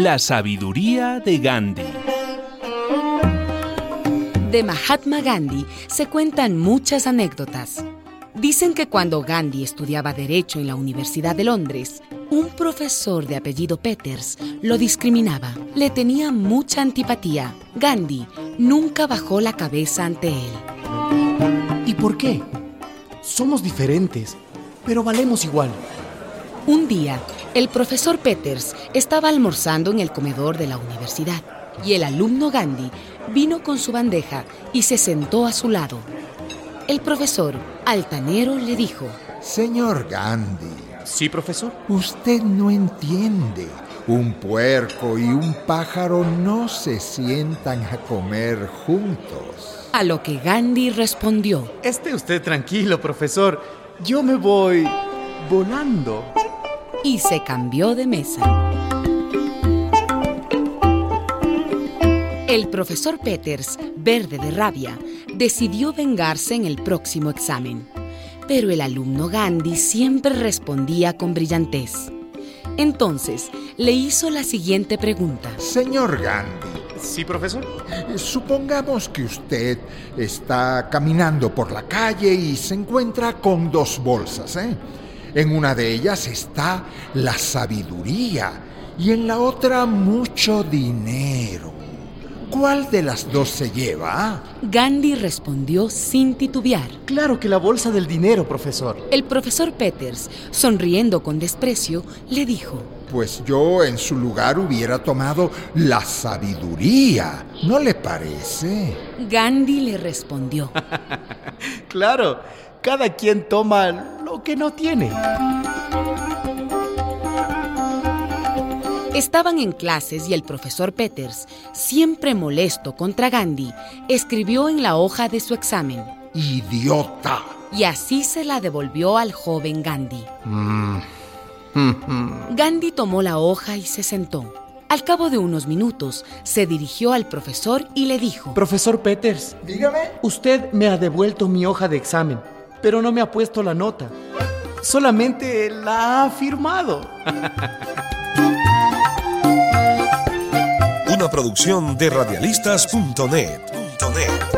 La sabiduría de Gandhi. De Mahatma Gandhi se cuentan muchas anécdotas. Dicen que cuando Gandhi estudiaba Derecho en la Universidad de Londres, un profesor de apellido Peters lo discriminaba. Le tenía mucha antipatía. Gandhi nunca bajó la cabeza ante él. ¿Y por qué? Somos diferentes, pero valemos igual. Un día, el profesor Peters estaba almorzando en el comedor de la universidad y el alumno Gandhi vino con su bandeja y se sentó a su lado. El profesor, altanero, le dijo, Señor Gandhi. Sí, profesor. Usted no entiende. Un puerco y un pájaro no se sientan a comer juntos. A lo que Gandhi respondió, Esté usted tranquilo, profesor. Yo me voy volando y se cambió de mesa. El profesor Peters, verde de rabia, decidió vengarse en el próximo examen. Pero el alumno Gandhi siempre respondía con brillantez. Entonces, le hizo la siguiente pregunta. Señor Gandhi. Sí, profesor. Supongamos que usted está caminando por la calle y se encuentra con dos bolsas, ¿eh? En una de ellas está la sabiduría y en la otra mucho dinero. ¿Cuál de las dos se lleva? Gandhi respondió sin titubear. Claro que la bolsa del dinero, profesor. El profesor Peters, sonriendo con desprecio, le dijo, Pues yo en su lugar hubiera tomado la sabiduría, ¿no le parece? Gandhi le respondió, Claro, cada quien toma que no tiene. Estaban en clases y el profesor Peters, siempre molesto contra Gandhi, escribió en la hoja de su examen. ¡Idiota! Y así se la devolvió al joven Gandhi. Gandhi tomó la hoja y se sentó. Al cabo de unos minutos, se dirigió al profesor y le dijo, Profesor Peters, Dígame. usted me ha devuelto mi hoja de examen, pero no me ha puesto la nota. Solamente la ha firmado. Una producción de radialistas.net.